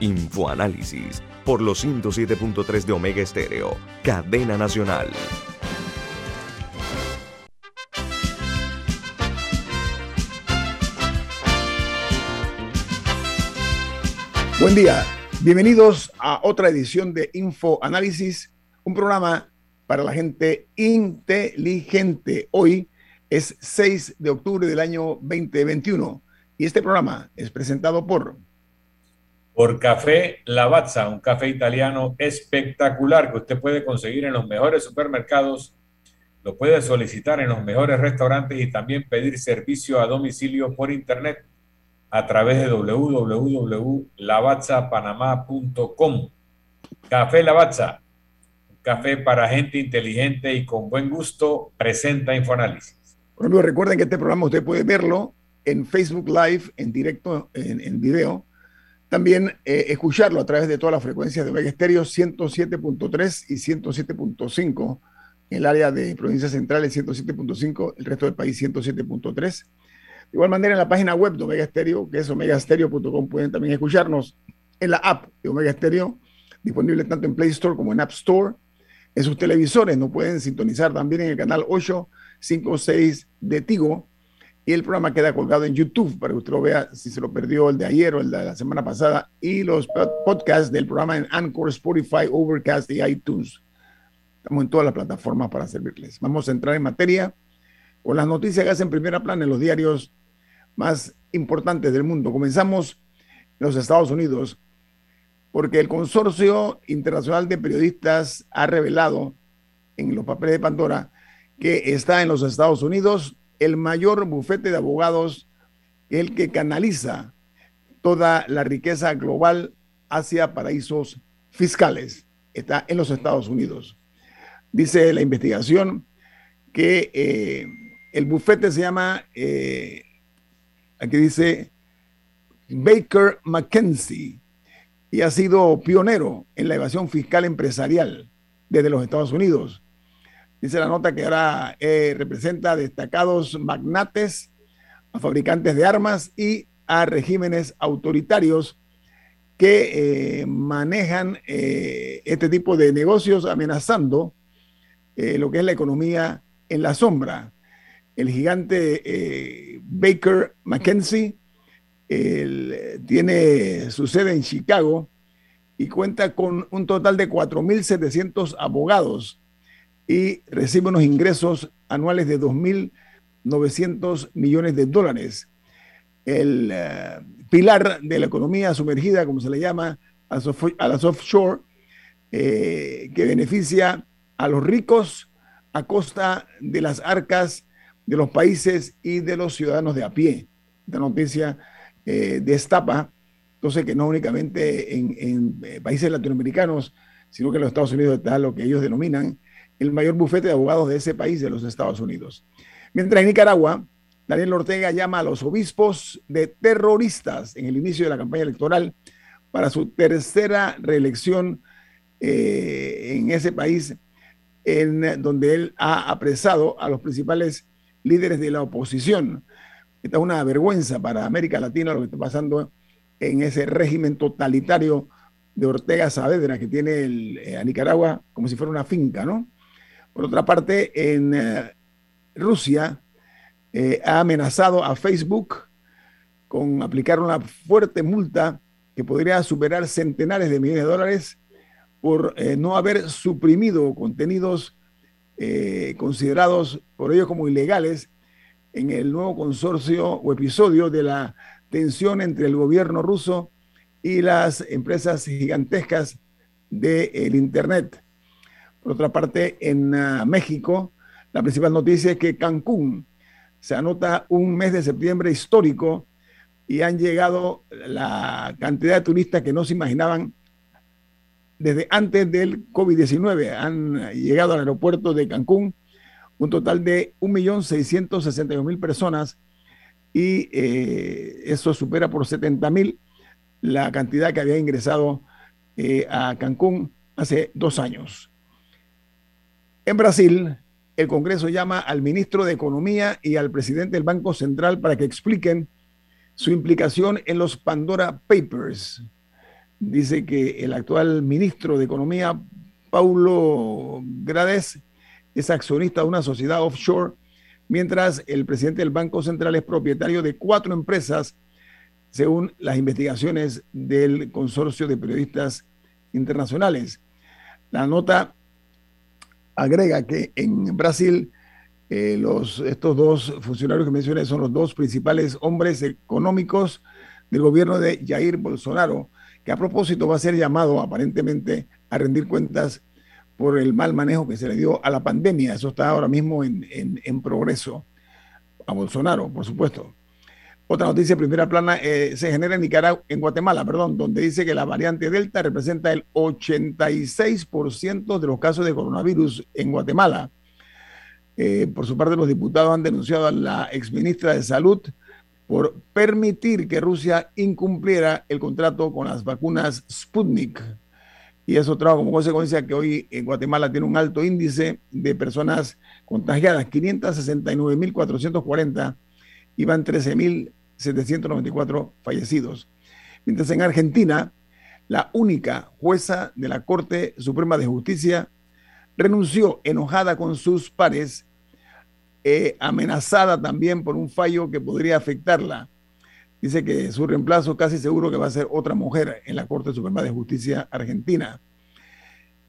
Infoanálisis por los 107.3 de Omega Estéreo, cadena nacional. Buen día, bienvenidos a otra edición de Infoanálisis, un programa para la gente inteligente. Hoy es 6 de octubre del año 2021 y este programa es presentado por por Café Lavazza, un café italiano espectacular que usted puede conseguir en los mejores supermercados, lo puede solicitar en los mejores restaurantes y también pedir servicio a domicilio por internet a través de www.lavazzapanamá.com. Café Lavazza, un café para gente inteligente y con buen gusto, presenta Infoanálisis. Bueno, recuerden que este programa usted puede verlo en Facebook Live, en directo, en, en video también eh, escucharlo a través de todas las frecuencias de Omega Estéreo 107.3 y 107.5, en el área de provincias centrales 107.5, el resto del país 107.3. De igual manera, en la página web de Omega Estéreo, que es omegastereo.com, pueden también escucharnos en la app de Omega Estéreo, disponible tanto en Play Store como en App Store. En sus televisores nos pueden sintonizar también en el canal 856 de Tigo y el programa queda colgado en YouTube para que usted lo vea si se lo perdió el de ayer o el de la semana pasada y los podcasts del programa en Anchor, Spotify, Overcast y iTunes. Estamos en todas las plataformas para servirles. Vamos a entrar en materia con las noticias que hacen primera plana en los diarios más importantes del mundo. Comenzamos en los Estados Unidos porque el Consorcio Internacional de Periodistas ha revelado en los papeles de Pandora que está en los Estados Unidos el mayor bufete de abogados, el que canaliza toda la riqueza global hacia paraísos fiscales. Está en los Estados Unidos. Dice la investigación que eh, el bufete se llama, eh, aquí dice Baker McKenzie, y ha sido pionero en la evasión fiscal empresarial desde los Estados Unidos. Dice la nota que ahora eh, representa destacados magnates, a fabricantes de armas y a regímenes autoritarios que eh, manejan eh, este tipo de negocios amenazando lo que es la economía en la sombra. El gigante Baker McKenzie tiene su sede en Chicago y cuenta con un total de 4.700 abogados y recibe unos ingresos anuales de 2.900 millones de dólares. El eh, pilar de la economía sumergida, como se le llama, a, las offshore, eh, que beneficia a los ricos a costa de las arcas de los países y de los ciudadanos de a pie. Esta noticia eh, destapa, entonces, que no únicamente en, en países latinoamericanos, sino que en los Estados Unidos está lo que ellos denominan el mayor bufete de abogados de ese país, de los Estados Unidos. Mientras en Nicaragua, Daniel Ortega llama a los obispos de terroristas en el inicio de la campaña electoral para su tercera reelección eh, en ese país, en donde él ha apresado a los principales líderes de la oposición. Esta es una vergüenza para América Latina lo que está pasando en ese régimen totalitario de Ortega Saavedra que tiene eh, a Nicaragua como si fuera una finca, ¿no? Por otra parte, en eh, Rusia eh, ha amenazado a Facebook con aplicar una fuerte multa que podría superar centenares de millones de dólares por eh, no haber suprimido contenidos considerados por ellos como ilegales en el nuevo consorcio o episodio de la tensión entre el gobierno ruso y las empresas gigantescas del Internet. Por otra parte, en ah, México, la principal noticia es que Cancún se anota un mes de septiembre histórico y han llegado la cantidad de turistas que no se imaginaban desde antes del COVID-19. Han llegado al aeropuerto de Cancún un total de 1.662.000 personas y eh, eso supera por 70.000 la cantidad que había ingresado eh, a Cancún hace dos años. En Brasil, el Congreso llama al ministro de Economía y al presidente del Banco Central para que expliquen su implicación en los Pandora Papers. Dice que el actual ministro de Economía, Paulo Grades, es accionista de una sociedad offshore, mientras el presidente del Banco Central es propietario de cuatro empresas, según las investigaciones del Consorcio de Periodistas Internacionales. La nota agrega que en Brasil eh, los, estos dos funcionarios que mencioné son los dos principales hombres económicos del gobierno de Jair Bolsonaro, que a propósito va a ser llamado aparentemente a rendir cuentas por el mal manejo que se le dio a la pandemia. Eso está ahora mismo en, en, progreso. A Bolsonaro, por supuesto. Otra noticia de primera plana eh, se genera en Nicaragua, en Guatemala, perdón, donde dice que la variante Delta representa el 86% de los casos de coronavirus en Guatemala. Eh, por su parte, los diputados han denunciado a la exministra de Salud por permitir que Rusia incumpliera el contrato con las vacunas Sputnik. Y eso trajo como consecuencia que hoy en Guatemala tiene un alto índice de personas contagiadas, 569.440 iban 13.000 794 fallecidos. Mientras en Argentina, la única jueza de la Corte Suprema de Justicia renunció enojada con sus pares, eh, amenazada también por un fallo que podría afectarla. Dice que su reemplazo casi seguro que va a ser otra mujer en la Corte Suprema de Justicia Argentina.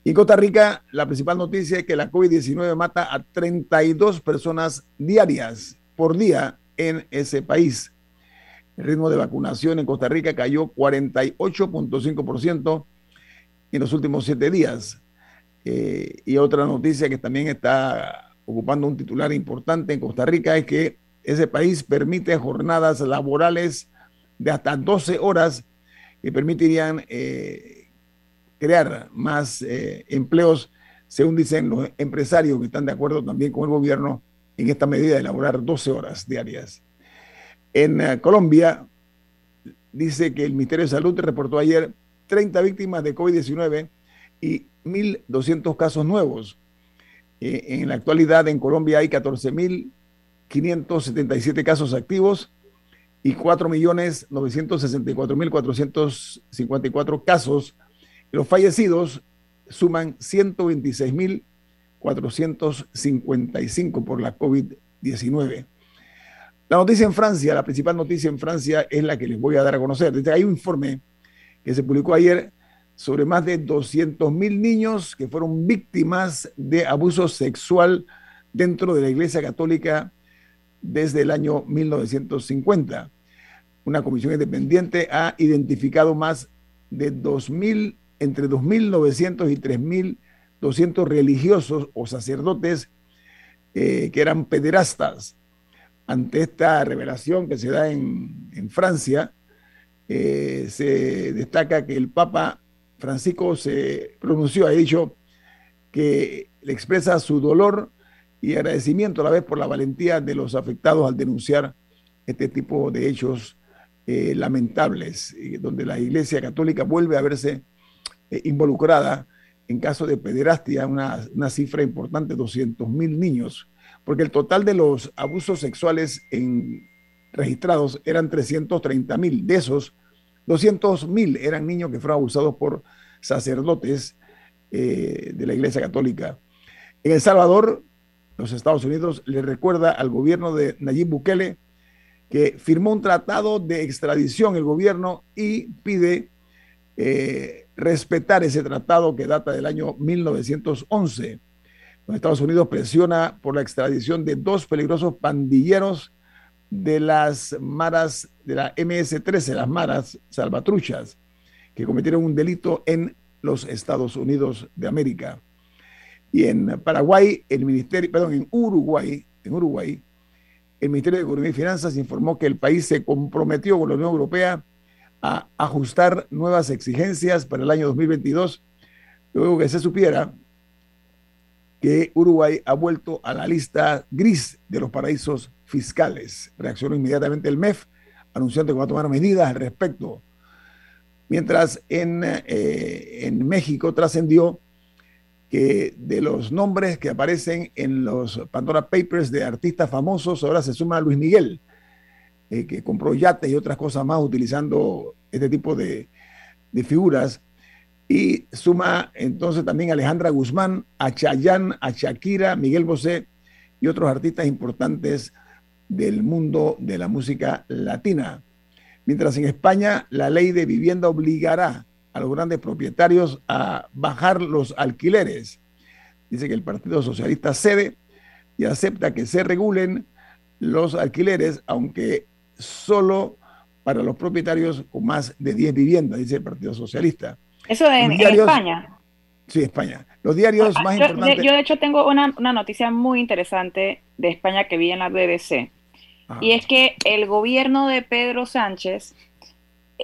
Y en Costa Rica, la principal noticia es que la COVID-19 mata a 32 personas diarias por día en ese país. El ritmo de vacunación en Costa Rica cayó 48.5% en los últimos siete días. Eh, y otra noticia que también está ocupando un titular importante en Costa Rica es que ese país permite jornadas laborales de hasta 12 horas que permitirían eh, crear más eh, empleos, según dicen los empresarios que están de acuerdo también con el gobierno en esta medida de elaborar 12 horas diarias. En eh, Colombia, dice que el Ministerio de Salud reportó ayer 30 víctimas de COVID-19 y 1.200 casos nuevos. en la actualidad en Colombia hay 14.000 577 casos activos y 4.964.454 casos. Los fallecidos suman 126.455 por la COVID-19. La noticia en Francia, la principal noticia en Francia es la que les voy a dar a conocer. Hay un informe que se publicó ayer sobre más de 200.000 niños que fueron víctimas de abuso sexual dentro de la Iglesia Católica desde el año 1950. Una comisión independiente ha identificado más de 2.000, entre 2.900 y 3.200 religiosos o sacerdotes eh, que eran pederastas. Ante esta revelación que se da en, Francia, eh, se destaca que el Papa Francisco se pronunció, ha dicho que le expresa su dolor y agradecimiento a la vez por la valentía de los afectados al denunciar este tipo de hechos eh, lamentables, donde la Iglesia Católica vuelve a verse eh, involucrada en caso de pederastia, una, una cifra importante, 200 mil niños, porque el total de los abusos sexuales en, registrados eran 330 mil. De esos, 200 mil eran niños que fueron abusados por sacerdotes eh, de la Iglesia Católica. En El Salvador, los Estados Unidos le recuerda al gobierno de Nayib Bukele que firmó un tratado de extradición el gobierno y pide eh, respetar ese tratado que data del año 1911. Estados Unidos presiona por la extradición de dos peligrosos pandilleros de las maras de la MS-13, las maras salvatruchas, que cometieron un delito en los Estados Unidos de América. Y en Paraguay, el Ministerio, perdón, en Uruguay, en Uruguay, el Ministerio de Economía y Finanzas informó que el país se comprometió con la Unión Europea a ajustar nuevas exigencias para el año 2022 luego que se supiera que Uruguay ha vuelto a la lista gris de los paraísos fiscales. Reaccionó inmediatamente el MEF anunciando que va a tomar medidas al respecto. Mientras en, eh, en México trascendió que de los nombres que aparecen en los Pandora Papers de artistas famosos, ahora se suma Luis Miguel, eh, que compró yates y otras cosas más utilizando este tipo de, de figuras. Y suma entonces también Alejandra Guzmán, a Chayanne, a Shakira, Miguel Bosé y otros artistas importantes del mundo de la música latina. Mientras en España la ley de vivienda obligará a los grandes propietarios a bajar los alquileres. Dice que el Partido Socialista cede y acepta que se regulen los alquileres, aunque solo para los propietarios con más de 10 viviendas, dice el Partido Socialista. Eso en, España. Sí, España. Los diarios ah, más importantes. Yo, de hecho, tengo una, noticia muy interesante de España que vi en la BBC. Y es que el gobierno de Pedro Sánchez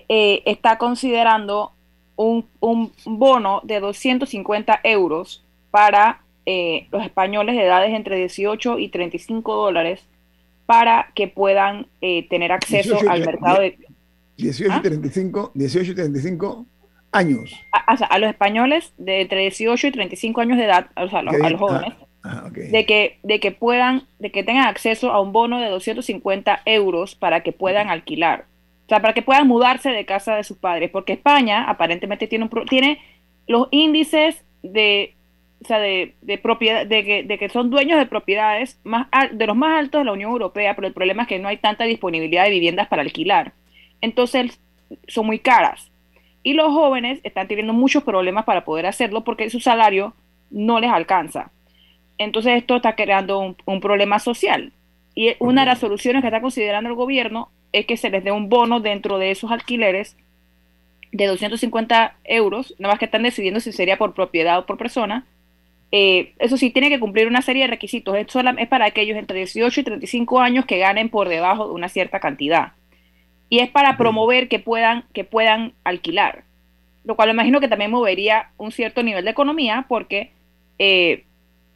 eh, está considerando un, bono de 250 euros para eh, los españoles de edades entre 18 y 35 dólares para que puedan eh, tener acceso al mercado de... 18 y 35, ¿Ah? 18 y 35 años. A, a, los españoles de entre 18 y 35 años de edad, o sea, a los, ah, jóvenes, ah, de, que, de que puedan, de que tengan acceso a un bono de 250 euros para que puedan alquilar. O sea, para que puedan mudarse de casa de sus padres. Porque España aparentemente tiene, un, tiene los índices de, o sea, de, propiedad, de que, de que son dueños de propiedades más de los más altos de la Unión Europea, pero el problema es que no hay tanta disponibilidad de viviendas para alquilar. Entonces, son muy caras. Y los jóvenes están teniendo muchos problemas para poder hacerlo porque su salario no les alcanza. Entonces esto está creando un, problema social. Y una de las soluciones que está considerando el gobierno es que se les dé un bono dentro de esos alquileres de 250 euros, nada más que están decidiendo si sería por propiedad o por persona. Eh, eso sí, tiene que cumplir una serie de requisitos. Es, es para aquellos entre 18 y 35 años que ganen por debajo de una cierta cantidad y es para promover que puedan, que puedan alquilar, lo cual me imagino que también movería un cierto nivel de economía porque, eh,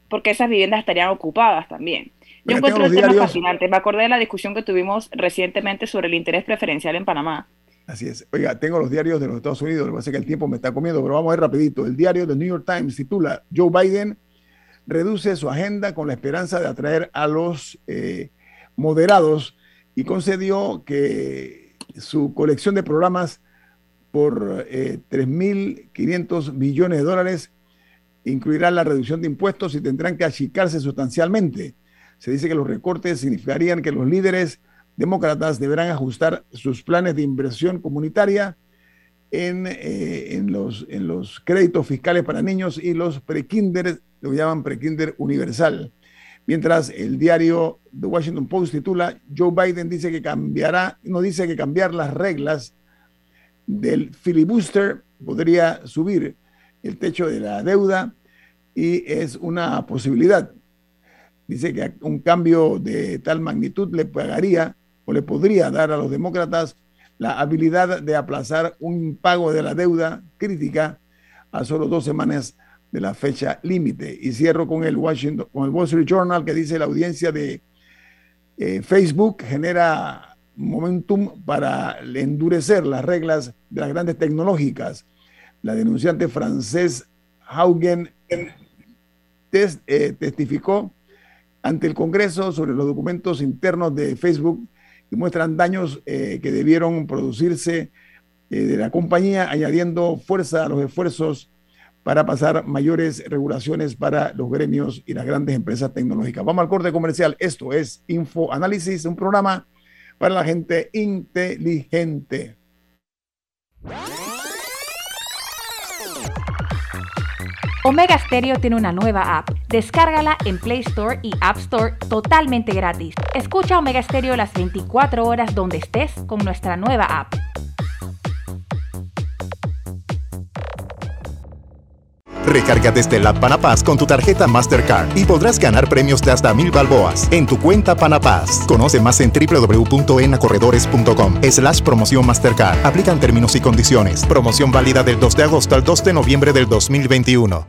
porque esas viviendas estarían ocupadas también. Yo encuentro el tema fascinante. Me acordé de la discusión que tuvimos recientemente sobre el interés preferencial en Panamá. Así es. Oiga, tengo los diarios de los Estados Unidos, lo que pasa es que el tiempo me está comiendo, pero vamos a ver rapidito. El diario de New York Times titula Joe Biden reduce su agenda con la esperanza de atraer a los eh, moderados y concedió que su colección de programas por eh, 3.500 millones de dólares incluirá la reducción de impuestos y tendrán que achicarse sustancialmente. Se dice que los recortes significarían que los líderes demócratas deberán ajustar sus planes de inversión comunitaria en, eh, los créditos fiscales para niños y los prekinder, lo llaman prekinder universal. Mientras el diario The Washington Post titula, Joe Biden dice que cambiará, no dice que cambiar las reglas del filibuster podría subir el techo de la deuda y es una posibilidad. Dice que un cambio de tal magnitud le pagaría o le podría dar a los demócratas la habilidad de aplazar un pago de la deuda crítica a solo dos semanas de la fecha límite. Y cierro con el, Washington, con el Wall Street Journal que dice la audiencia de eh, Facebook genera momentum para endurecer las reglas de las grandes tecnológicas. La denunciante francés Haugen eh, testificó ante el Congreso sobre los documentos internos de Facebook y muestran daños eh, que debieron producirse de la compañía, añadiendo fuerza a los esfuerzos para pasar mayores regulaciones para los gremios y las grandes empresas tecnológicas. Vamos al corte comercial. Esto es Info Análisis, un programa para la gente inteligente. Omega Stereo tiene una nueva app. Descárgala en Play Store y App Store totalmente gratis. Escucha Omega Stereo las 24 horas donde estés con nuestra nueva app. Recarga desde la Panapaz con tu tarjeta Mastercard y podrás ganar premios de hasta mil balboas en tu cuenta Panapaz. Conoce más en www.enacorredores.com slash promoción Mastercard. Aplican términos y condiciones. Promoción válida del 2 de agosto al 2 de noviembre del 2021.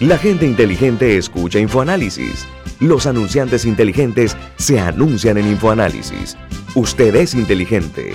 La gente inteligente escucha InfoAnálisis. Los anunciantes inteligentes se anuncian en InfoAnálisis. Usted es inteligente.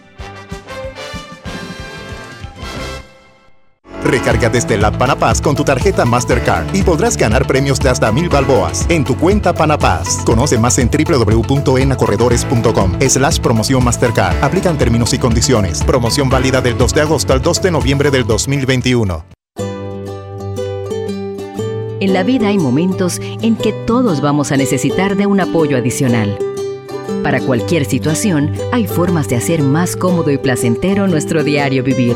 Recarga desde la Panapaz con tu tarjeta Mastercard y podrás ganar premios de hasta mil balboas en tu cuenta Panapaz. Conoce más en www.enacorredores.com slash promoción Mastercard. Aplican términos y condiciones. Promoción válida del 2 de agosto al 2 de noviembre del 2021. En la vida hay momentos en que todos vamos a necesitar de un apoyo adicional. Para cualquier situación, hay formas de hacer más cómodo y placentero nuestro diario vivir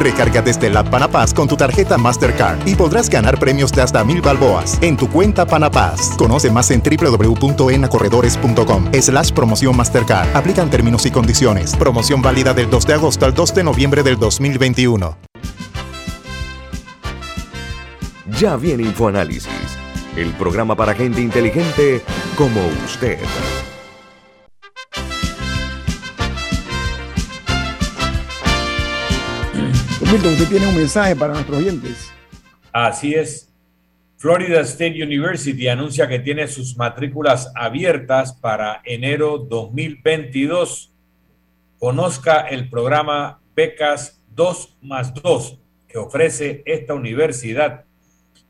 Recarga desde la Panapaz con tu tarjeta Mastercard y podrás ganar premios de hasta mil balboas en tu cuenta Panapaz. Conoce más en www.enacorredores.com slash promoción Mastercard. Aplican términos y condiciones. Promoción válida del 2 de agosto al 2 de noviembre del 2021. Ya viene InfoAnálisis, el programa para gente inteligente como usted. Milton, usted tiene un mensaje para nuestros oyentes. Así es. Florida State University anuncia que tiene sus matrículas abiertas para enero 2022. Conozca el programa Becas 2 más 2 que ofrece esta universidad,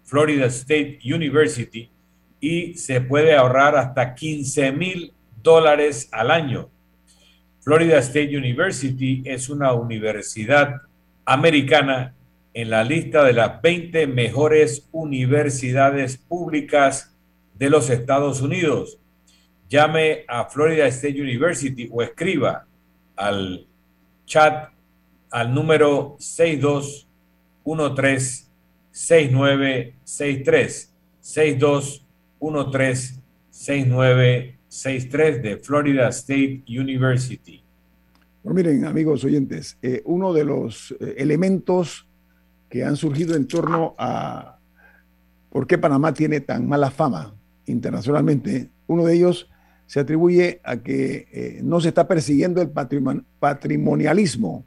Florida State University, y se puede ahorrar hasta 15 mil dólares al año. Florida State University es una universidad americana en la lista de las 20 mejores universidades públicas de los Estados Unidos. Llame a Florida State University o escriba al chat al número 6213-6963. 6213-6963 de Florida State University. Bueno, miren, amigos oyentes, eh, uno de los eh, elementos que han surgido en torno a por qué Panamá tiene tan mala fama internacionalmente, uno de ellos se atribuye a que eh, no se está persiguiendo el patrimonialismo,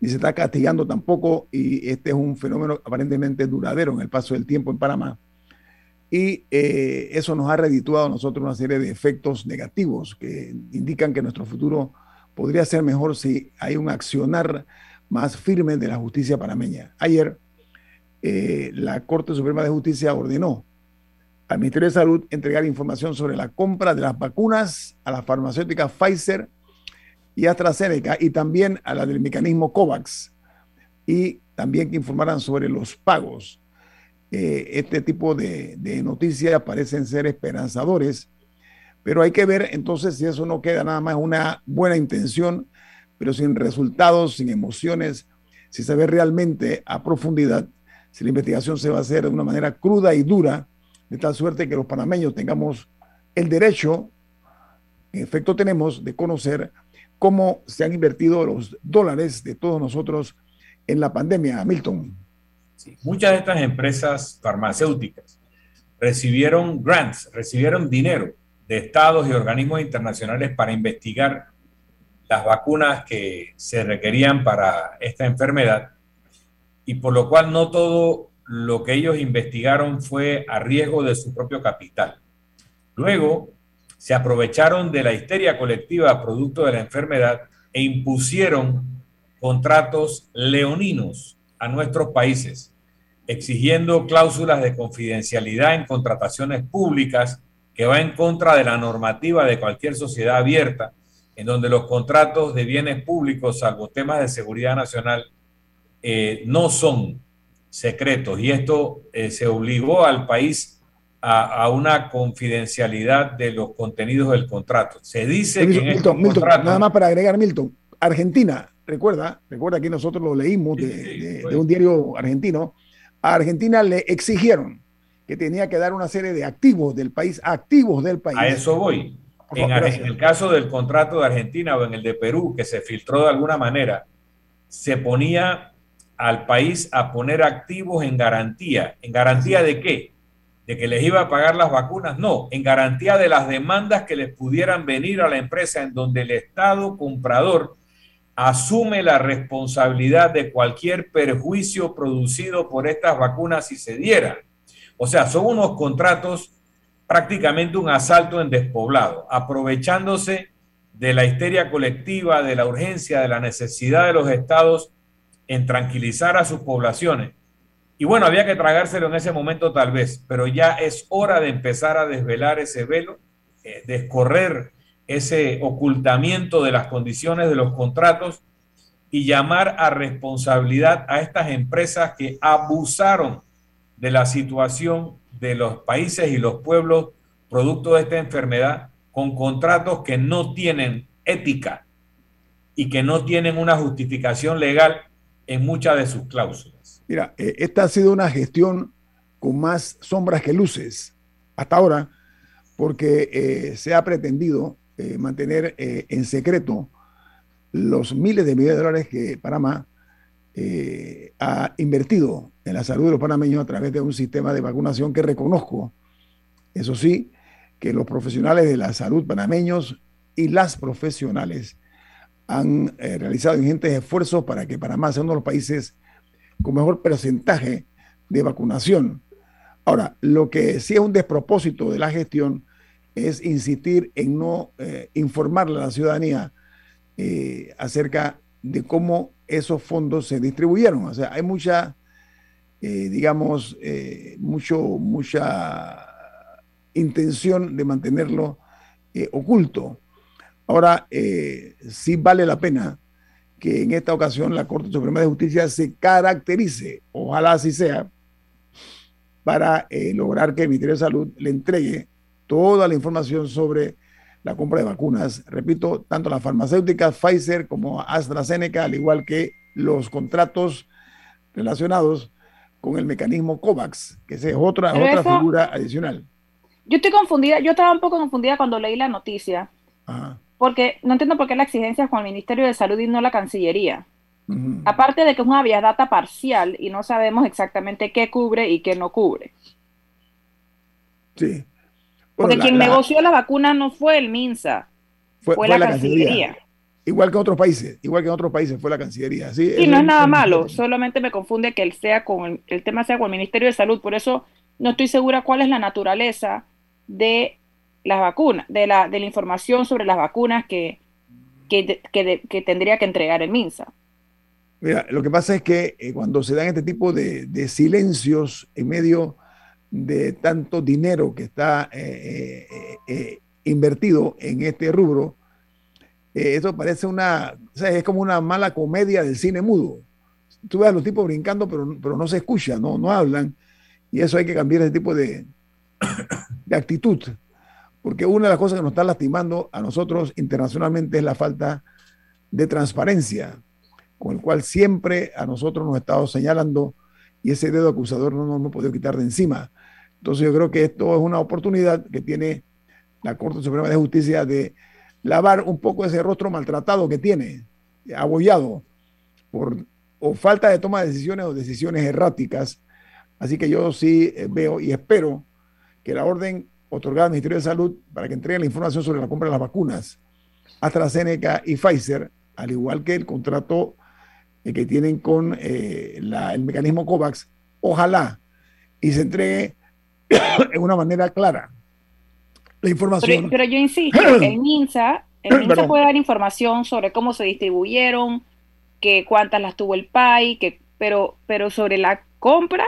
ni se está castigando tampoco, y este es un fenómeno aparentemente duradero en el paso del tiempo en Panamá. Y eso nos ha redituado a nosotros una serie de efectos negativos que indican que nuestro futuro podría ser mejor si hay un accionar más firme de la justicia panameña. Ayer, eh, la Corte Suprema de Justicia ordenó al Ministerio de Salud entregar información sobre la compra de las vacunas a la farmacéutica Pfizer y AstraZeneca y también a la del mecanismo COVAX y también que informaran sobre los pagos. Eh, este tipo de, de noticias parecen ser esperanzadores pero hay que ver entonces si eso no queda nada más una buena intención, pero sin resultados, sin emociones, si se ve realmente a profundidad, si la investigación se va a hacer de una manera cruda y dura, de tal suerte que los panameños tengamos el derecho, en efecto tenemos, de conocer cómo se han invertido los dólares de todos nosotros en la pandemia. Milton. muchas de estas empresas farmacéuticas recibieron grants, recibieron dinero de estados y organismos internacionales para investigar las vacunas que se requerían para esta enfermedad y por lo cual no todo lo que ellos investigaron fue a riesgo de su propio capital. Luego se aprovecharon de la histeria colectiva producto de la enfermedad e impusieron contratos leoninos a nuestros países, exigiendo cláusulas de confidencialidad en contrataciones públicas que va en contra de la normativa de cualquier sociedad abierta, en donde los contratos de bienes públicos, salvo temas de seguridad nacional, eh, no son secretos. Y esto eh, se obligó al país a, una confidencialidad de los contenidos del contrato. Se dice que... Milton, nada más para agregar, Milton, Argentina, recuerda, recuerda que nosotros lo leímos de, un diario argentino, a Argentina le exigieron que tenía que dar una serie de activos del país, activos del país. A eso voy. En, en, el caso del contrato de Argentina o en el de Perú, que se filtró de alguna manera, se ponía al país a poner activos en garantía. ¿En garantía de qué? de que les iba a pagar las vacunas, no, en garantía de las demandas que les pudieran venir a la empresa en donde el Estado comprador asume la responsabilidad de cualquier perjuicio producido por estas vacunas si se diera. O sea, son unos contratos prácticamente un asalto en despoblado, aprovechándose de la histeria colectiva, de la urgencia, de la necesidad de los estados en tranquilizar a sus poblaciones. Y bueno, había que tragárselo en ese momento tal vez, pero ya es hora de empezar a desvelar ese velo, eh, descorrer ese ocultamiento de las condiciones de los contratos y llamar a responsabilidad a estas empresas que abusaron de la situación de los países y los pueblos producto de esta enfermedad con contratos que no tienen ética y que no tienen una justificación legal en muchas de sus cláusulas. Mira, eh, esta ha sido una gestión con más sombras que luces hasta ahora, porque eh, se ha pretendido eh, mantener en secreto los miles de millones de dólares que Panamá ha invertido en la salud de los panameños a través de un sistema de vacunación que reconozco, eso sí, que los profesionales de la salud panameños y las profesionales han realizado ingentes esfuerzos para que Panamá sea uno de los países con mejor porcentaje de vacunación. Ahora, lo que sí es un despropósito de la gestión es insistir en no eh, informarle a la ciudadanía eh, acerca de cómo esos fondos se distribuyeron. O sea, hay mucha, eh, digamos, mucho, mucha intención de mantenerlo oculto. Ahora, sí vale la pena que en esta ocasión la Corte Suprema de Justicia se caracterice, ojalá así sea, para eh, lograr que el Ministerio de Salud le entregue toda la información sobre la compra de vacunas. Repito, tanto las farmacéuticas Pfizer como AstraZeneca, al igual que los contratos relacionados con el mecanismo COVAX, que es otra, otra figura adicional. Yo estoy confundida, yo estaba un poco confundida cuando leí la noticia. Ajá porque no entiendo por qué la exigencia es con el Ministerio de Salud y no la Cancillería. Aparte de que es una vía data parcial y no sabemos exactamente qué cubre y qué no cubre. Sí. Porque quien negoció la vacuna no fue el MINSA, fue, la, Cancillería. Igual que en otros países, igual que en otros países fue la Cancillería. Sí, no es nada malo, solamente me confunde que el, sea con el tema sea con el Ministerio de Salud, por eso no estoy segura cuál es la naturaleza de las vacunas, de la, de la información sobre las vacunas que, que, tendría que entregar el MINSA. Mira, lo que pasa es que eh, cuando se dan este tipo de, silencios en medio de tanto dinero que está eh, eh, invertido en este rubro, eso parece una, o sea, es como una mala comedia del cine mudo. Tú ves a los tipos brincando, pero, pero no se escucha, no, no hablan, y eso hay que cambiar ese tipo de, de actitud porque una de las cosas que nos está lastimando a nosotros internacionalmente es la falta de transparencia, con el cual siempre a nosotros nos ha estado señalando y ese dedo acusador no nos hemos podido quitar de encima. Entonces yo creo que esto es una oportunidad que tiene la Corte Suprema de Justicia de lavar un poco ese rostro maltratado que tiene, abollado por o falta de toma de decisiones o decisiones erráticas. Así que yo sí eh, veo y espero que la orden otorgada al Ministerio de Salud para que entregue la información sobre la compra de las vacunas AstraZeneca y Pfizer, al igual que el contrato eh, que tienen con eh, el mecanismo COVAX, ojalá y se entregue en una manera clara. La información. Pero, yo insisto, el MINSA, el MINSA puede dar información sobre cómo se distribuyeron que cuántas las tuvo el PAI, que, pero, pero sobre la compra,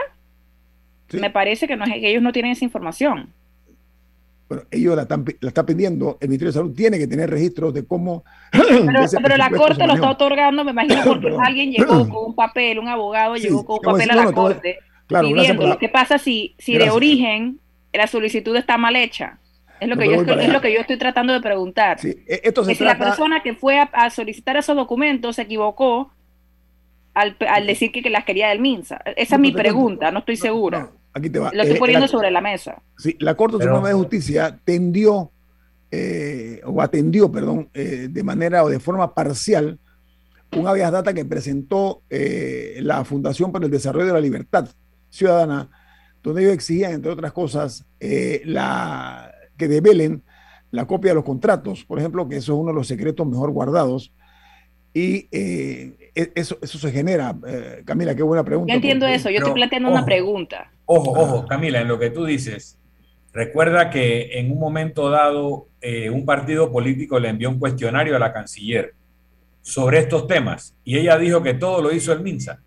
me parece que, no, que ellos no tienen esa información. Bueno, ellos la están, la están pidiendo, el Ministerio de Salud tiene que tener registros de cómo... Pero, la Corte lo está otorgando, me imagino, porque alguien llegó con un papel, un abogado llegó con un papel a la Corte claro, pidiendo. ¿Qué pasa si, si de origen la solicitud está mal hecha? Es lo, que yo, es lo que yo estoy tratando de preguntar. Sí, e, esto si la persona que fue a, solicitar esos documentos se equivocó al, decir que, las quería del MINSA. Esa es mi pregunta, no estoy segura. aquí te va. Lo estoy eh, poniendo sobre la mesa. Sí, la Corte Suprema de Justicia tendió, eh, o atendió, perdón, eh, de manera o de forma parcial un habeas data que presentó la Fundación para el Desarrollo de la Libertad Ciudadana, donde ellos exigían, entre otras cosas, la que develen la copia de los contratos, por ejemplo, que eso es uno de los secretos mejor guardados. Y eh, e-, eso, eso se genera. Eh, Camila, qué buena pregunta. Yo entiendo eso, yo estoy planteando una pregunta. Ojo, ojo, Camila, en lo que tú dices, recuerda que en un momento dado eh, un partido político le envió un cuestionario a la canciller sobre estos temas y ella dijo que todo lo hizo el MINSA.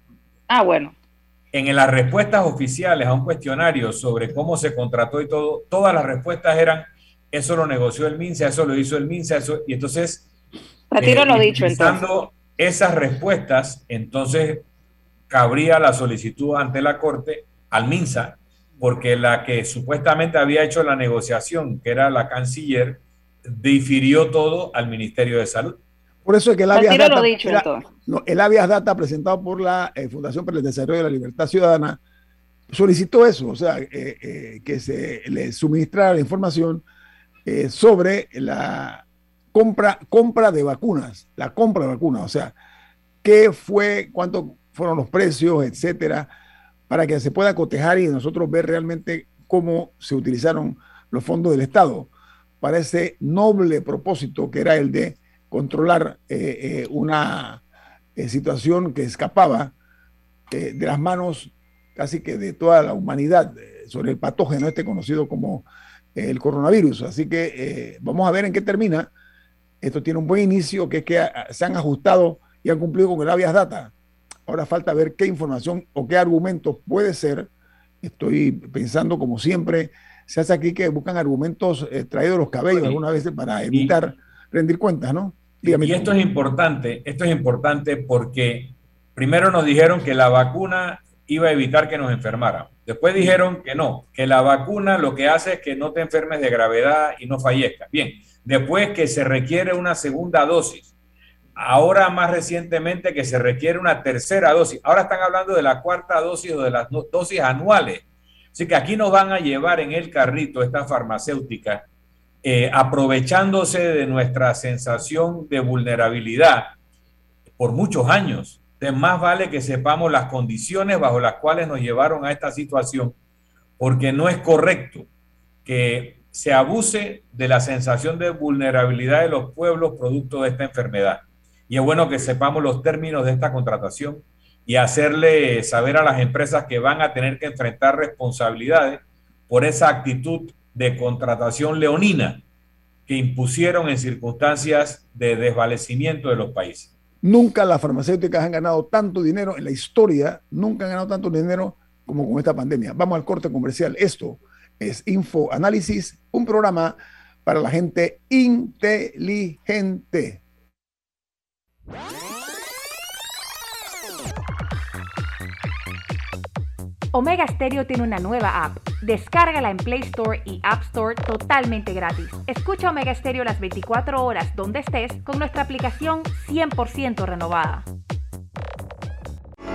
Ah, bueno en las respuestas oficiales a un cuestionario sobre cómo se contrató y todo, todas las respuestas eran, eso lo negoció el MINSA, eso lo hizo el MINSA, eso, y entonces... Retiro lo eh, dicho entonces. esas respuestas, entonces cabría la solicitud ante la Corte al MINSA, porque la que supuestamente había hecho la negociación, que era la canciller, difirió todo al Ministerio de Salud. Por eso es que el habeas data, el data presentado por la eh, Fundación para el Desarrollo de la Libertad Ciudadana solicitó eso, o sea, eh, eh, que se le suministrara la información sobre la compra, compra de vacunas, la compra de vacunas, o sea, qué fue, cuánto fueron los precios, etcétera, para que se pueda cotejar y nosotros ver realmente cómo se utilizaron los fondos del Estado. Para ese noble propósito que era el de controlar una eh, situación que escapaba de las manos casi que de toda la humanidad sobre el patógeno este conocido como el coronavirus. Así que vamos a ver en qué termina. Esto tiene un buen inicio, que es que se han ajustado y han cumplido con el habeas data. Ahora falta ver qué información o qué argumentos puede ser. Estoy pensando, como siempre, se hace aquí que buscan argumentos traídos de los cabellos algunas veces para evitar rendir cuentas, ¿no? Y esto es importante, esto es importante porque primero nos dijeron que la vacuna iba a evitar que nos enfermáramos. Después dijeron que no, que la vacuna lo que hace es que no te enfermes de gravedad y no fallezcas. Bien, después que se requiere una segunda dosis. Ahora más recientemente que se requiere una tercera dosis. Ahora están hablando de la cuarta dosis o de las dosis anuales. Así que aquí nos van a llevar en el carrito esta farmacéutica eh, aprovechándose de nuestra sensación de vulnerabilidad por muchos años. Entonces, más vale que sepamos las condiciones bajo las cuales nos llevaron a esta situación, porque no es correcto que se abuse de la sensación de vulnerabilidad de los pueblos producto de esta enfermedad. Y es bueno que sepamos los términos de esta contratación y hacerle saber a las empresas que van a tener que enfrentar responsabilidades por esa actitud de contratación leonina que impusieron en circunstancias de desvalecimiento de los países. Nunca las farmacéuticas han ganado tanto dinero en la historia, nunca han ganado tanto dinero como con esta pandemia. Vamos al corte comercial. Esto es Info Análisis, un programa para la gente inteligente. Omega Stereo tiene una nueva app. Descárgala en Play Store y App Store totalmente gratis. Escucha Omega Stereo las 24 horas donde estés con nuestra aplicación 100% renovada.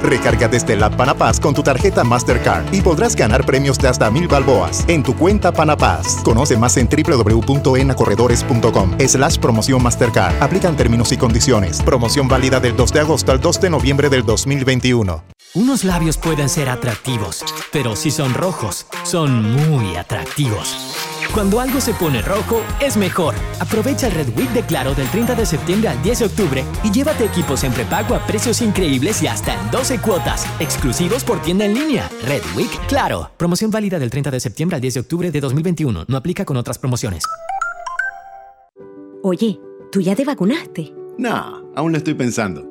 Recarga desde la Panapaz con tu tarjeta Mastercard y podrás ganar premios de hasta mil balboas en tu cuenta Panapaz. Conoce más en www.enacorredores.com slash promoción Mastercard. Aplican términos y condiciones. Promoción válida del 2 de agosto al 2 de noviembre del 2021. Unos labios pueden ser atractivos, pero si son rojos, son muy atractivos. Cuando algo se pone rojo, es mejor. Aprovecha el Red Week de Claro del 30 de septiembre al 10 de octubre y llévate equipos en prepago a precios increíbles y hasta en 12 cuotas, exclusivos por tienda en línea. Red Week Claro. Promoción válida del 30 de septiembre al 10 de octubre de 2021. No aplica con otras promociones. Oye, ¿tú ya te vacunaste? No, aún lo estoy pensando.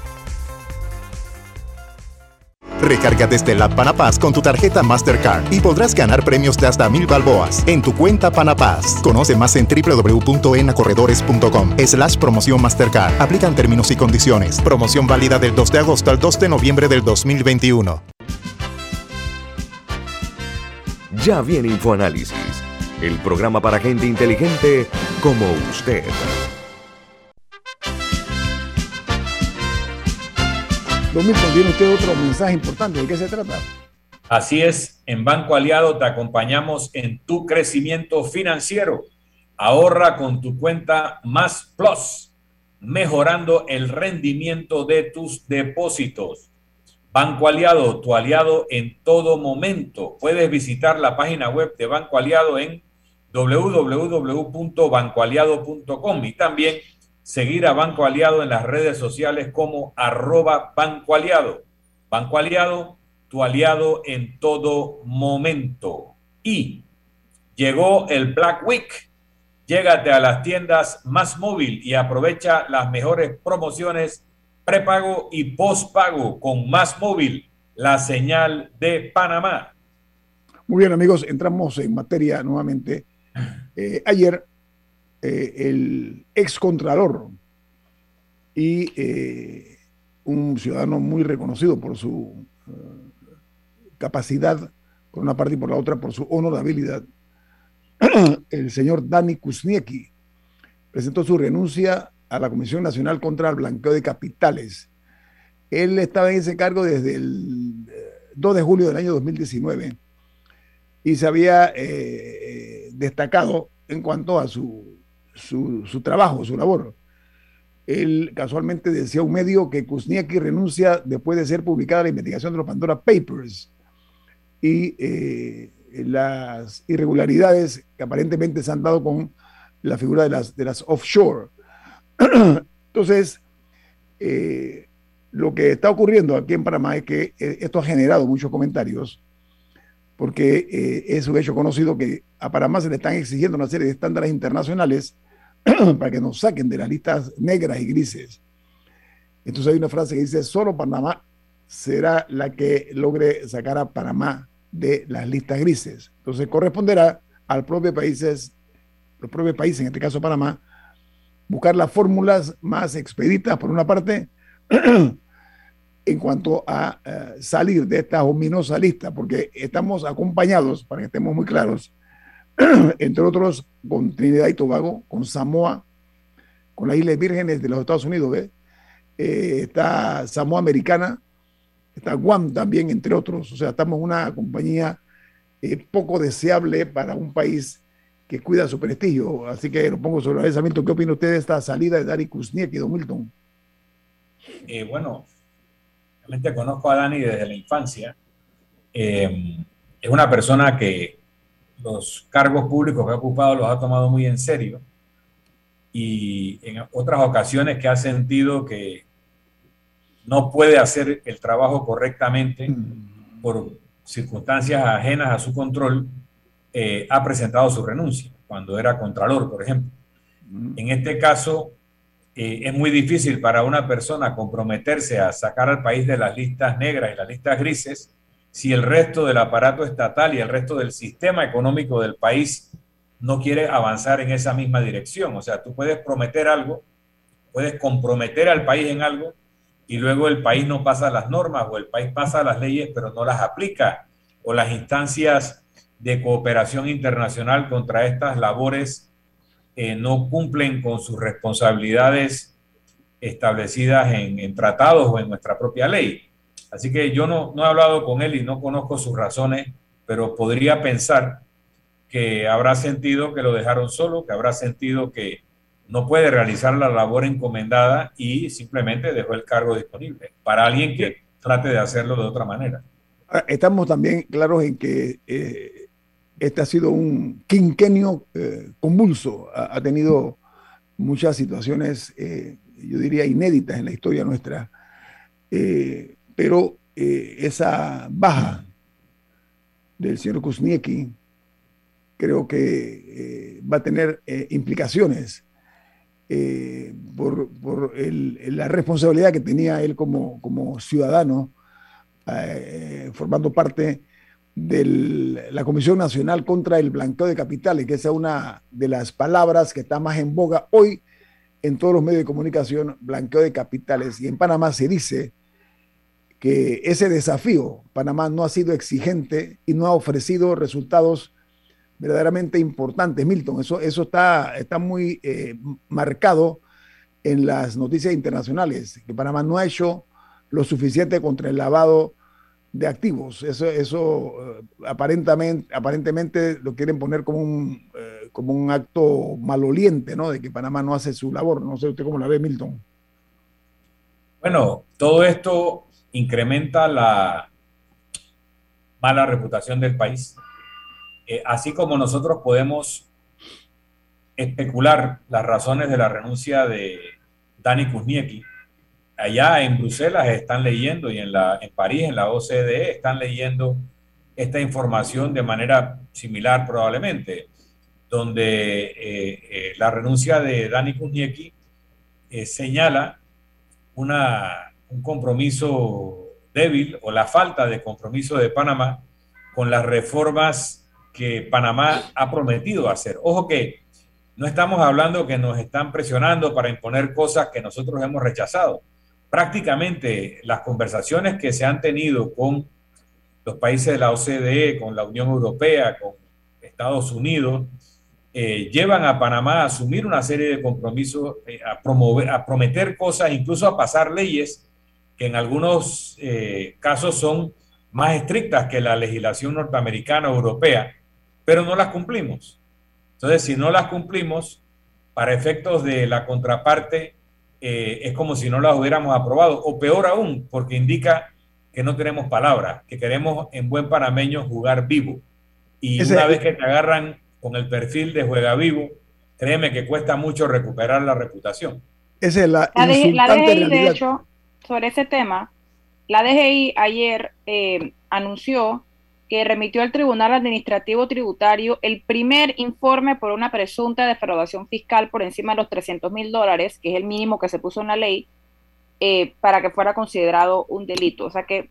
Recarga desde la Panapaz con tu tarjeta Mastercard y podrás ganar premios de hasta mil balboas en tu cuenta Panapaz. Conoce más en www.enacorredores.com slash promoción Mastercard. Aplican términos y condiciones. Promoción válida del 2 de agosto al 2 de noviembre del 2021. Ya viene InfoAnálisis, el programa para gente inteligente como usted. Milton, tiene usted otro mensaje importante. ¿De qué se trata? Así es, en Banco Aliado te acompañamos en tu crecimiento financiero. Ahorra con tu cuenta Más Plus, mejorando el rendimiento de tus depósitos. Banco Aliado, tu aliado en todo momento. Puedes visitar la página web de Banco Aliado en www.bancoaliado.com y también seguir a Banco Aliado en las redes sociales como arroba Banco Aliado. Banco Aliado, tu aliado en todo momento. Y llegó el Black Week. Llégate a las tiendas más móvil y aprovecha las mejores promociones prepago y postpago con más móvil, la señal de Panamá. Muy bien amigos, entramos en materia nuevamente. Eh, ayer eh, el ex contralor y eh, un ciudadano muy reconocido por su eh, capacidad, por una parte y por la otra, por su honorabilidad, el señor Dani Kuzniecki presentó su renuncia a la Comisión Nacional contra el Blanqueo de Capitales. Él estaba en ese cargo desde el 2 de julio del año 2019 y se había destacado en cuanto a su su, trabajo, su labor. Él casualmente decía un medio que Kuzniaki renuncia después de ser publicada la investigación de los Pandora Papers y eh, las irregularidades que aparentemente se han dado con la figura de las, de las offshore. Entonces, eh, lo que está ocurriendo aquí en Panamá es que eh, esto ha generado muchos comentarios, porque es un hecho conocido que a Panamá se le están exigiendo una serie de estándares internacionales para que nos saquen de las listas negras y grises. Entonces hay una frase que dice, solo Panamá será la que logre sacar a Panamá de las listas grises. Entonces corresponderá al propio países, los propios países, en este caso Panamá, buscar las fórmulas más expeditas, por una parte, en cuanto a eh, salir de esta ominosa lista, porque estamos acompañados, para que estemos muy claros, entre otros con Trinidad y Tobago, con Samoa, con las Islas Vírgenes de los Estados Unidos. Eh, está Samoa Americana, está Guam también, entre otros. O sea, estamos una compañía eh, poco deseable para un país que cuida su prestigio. Así que lo pongo sobre mesa. Milton, ¿qué opina usted de esta salida de Dani Kuzniak y Don Milton? Eh, bueno, realmente conozco a Dani desde la infancia. es una persona que los cargos públicos que ha ocupado los ha tomado muy en serio y en otras ocasiones que ha sentido que no puede hacer el trabajo correctamente mm. por circunstancias ajenas a su control, eh, ha presentado su renuncia, cuando era contralor, por ejemplo. Mm. En este caso, eh, es muy difícil para una persona comprometerse a sacar al país de las listas negras y las listas grises si el resto del aparato estatal y el resto del sistema económico del país no quiere avanzar en esa misma dirección. O sea, tú puedes prometer algo, puedes comprometer al país en algo y luego el país no pasa las normas o el país pasa las leyes pero no las aplica o las instancias de cooperación internacional contra estas labores eh, no cumplen con sus responsabilidades establecidas en, tratados o en nuestra propia ley. Así que yo no, no he hablado con él y no conozco sus razones, pero podría pensar que habrá sentido que lo dejaron solo, que habrá sentido que no puede realizar la labor encomendada y simplemente dejó el cargo disponible para alguien que trate de hacerlo de otra manera. Ah, estamos también claros en que eh, este ha sido un quinquenio eh, convulso, ha, tenido muchas situaciones, eh, yo diría, inéditas en la historia nuestra, pero esa baja del señor Kuzniecki creo que va a tener implicaciones eh, por, la responsabilidad que tenía él como, como ciudadano, eh, formando parte de la Comisión Nacional contra el Blanqueo de Capitales, que es una de las palabras que está más en boga hoy en todos los medios de comunicación, blanqueo de capitales. Y en Panamá se dice que ese desafío, Panamá no ha sido exigente y no ha ofrecido resultados verdaderamente importantes, Milton. Eso, eso está, está muy eh, marcado en las noticias internacionales, que Panamá no ha hecho lo suficiente contra el lavado de activos. Eso, eso eh, aparentemente, aparentemente lo quieren poner como un, eh, como un acto maloliente, ¿no? De que Panamá no hace su labor. No sé usted cómo la ve, Milton. Bueno, todo esto incrementa la mala reputación del país. Eh, así como nosotros podemos especular las razones de la renuncia de Dani Kuzniecki, allá en Bruselas están leyendo y en, la, en París, en la OCDE, están leyendo esta información de manera similar probablemente, donde eh, eh, la renuncia de Dani Kuzniecki señala una, un compromiso débil o la falta de compromiso de Panamá con las reformas que Panamá ha prometido hacer. Ojo que no estamos hablando que nos están presionando para imponer cosas que nosotros hemos rechazado. Prácticamente las conversaciones que se han tenido con los países de la OCDE, con la Unión Europea, con Estados Unidos, eh, llevan a Panamá a asumir una serie de compromisos, eh, a, promover, a prometer cosas, incluso a pasar leyes que en algunos eh, casos son más estrictas que la legislación norteamericana o europea pero no las cumplimos. Entonces, si no las cumplimos, para efectos de la contraparte, eh, es como si no las hubiéramos aprobado, o peor aún, porque indica que no tenemos palabras, que queremos en buen panameño jugar vivo. Y una vez que te agarran con el perfil de juega vivo, créeme que cuesta mucho recuperar la reputación. Esa es la, la, DGI, de hecho, sobre ese tema, la DGI ayer eh, anunció que remitió al Tribunal Administrativo Tributario el primer informe por una presunta defraudación fiscal por encima de los 300 mil dólares, que es el mínimo que se puso en la ley, eh, para que fuera considerado un delito. O sea que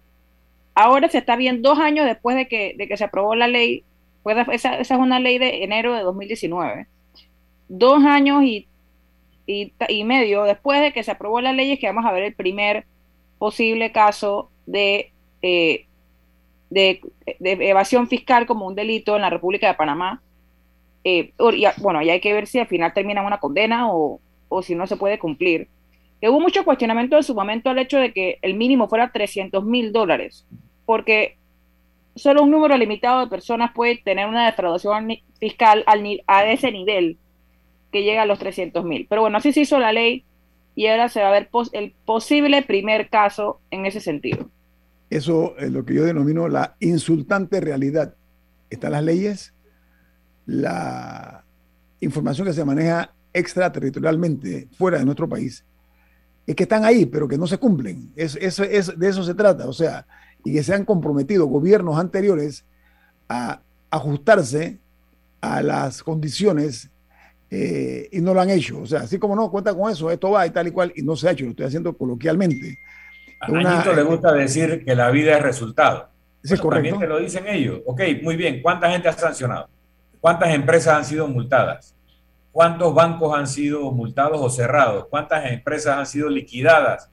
ahora se está bien dos años después de que, de que se aprobó la ley, pues esa, esa, es una ley de enero de 2019, dos años y, y, medio después de que se aprobó la ley es que vamos a ver el primer posible caso de eh, de, evasión fiscal como un delito en la República de Panamá. Eh, bueno, ya hay que ver si al final termina una condena o, si no se puede cumplir. hubo mucho cuestionamiento en su momento al hecho de que el mínimo fuera 300 mil dólares, porque solo un número limitado de personas puede tener una defraudación fiscal al, a ese nivel que llega a los 300 mil. Pero bueno, así se hizo la ley y ahora se va a ver el posible primer caso en ese sentido. Eso es lo que yo denomino la insultante realidad. Están las leyes, la información que se maneja extraterritorialmente fuera de nuestro país, es que están ahí, pero que no se cumplen. Es, es, de eso se trata. O sea, y que se han comprometido gobiernos anteriores a ajustarse a las condiciones eh, y no lo han hecho. O sea, así como no, cuenta con eso, esto va y tal y cual, y no se ha hecho, lo estoy haciendo coloquialmente. A una, le gusta decir que la vida es resultado. es correcto. También te lo dicen ellos. Ok, muy bien. ¿Cuánta gente ha sancionado? ¿Cuántas empresas han sido multadas? ¿Cuántos bancos han sido multados o cerrados? ¿Cuántas empresas han sido liquidadas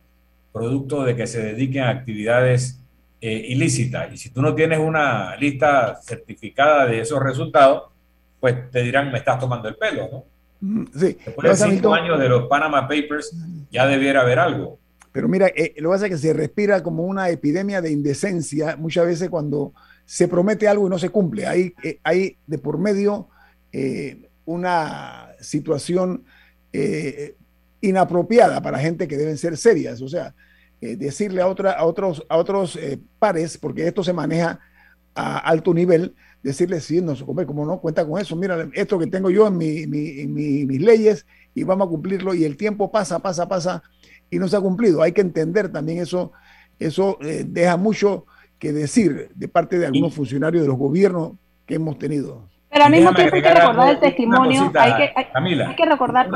producto de que se dediquen a actividades eh, ilícitas? Y si tú no tienes una lista certificada de esos resultados, pues te dirán, me estás tomando el pelo, ¿no? Mm, sí. Después de cinco años de los Panama Papers, ya debiera haber algo. Pero mira, eh, lo que pasa es que se respira como una epidemia de indecencia muchas veces cuando se promete algo y no se cumple. Hay, eh, hay de por medio eh, una situación inapropiada para gente que deben ser serias. O sea, decirle a, otra, a otros, a otros pares, porque esto se maneja a alto nivel, decirle, sí, no se come, como no, cuenta con eso, mira, esto que tengo yo en, mi, mis leyes y vamos a cumplirlo y el tiempo pasa, pasa, pasa y no se ha cumplido. Hay que entender también eso, eso eh, deja mucho que decir de parte de algunos funcionarios de los gobiernos que hemos tenido. Pero al mismo tiempo hay que recordar el testimonio, hay, que, hay, que recordar,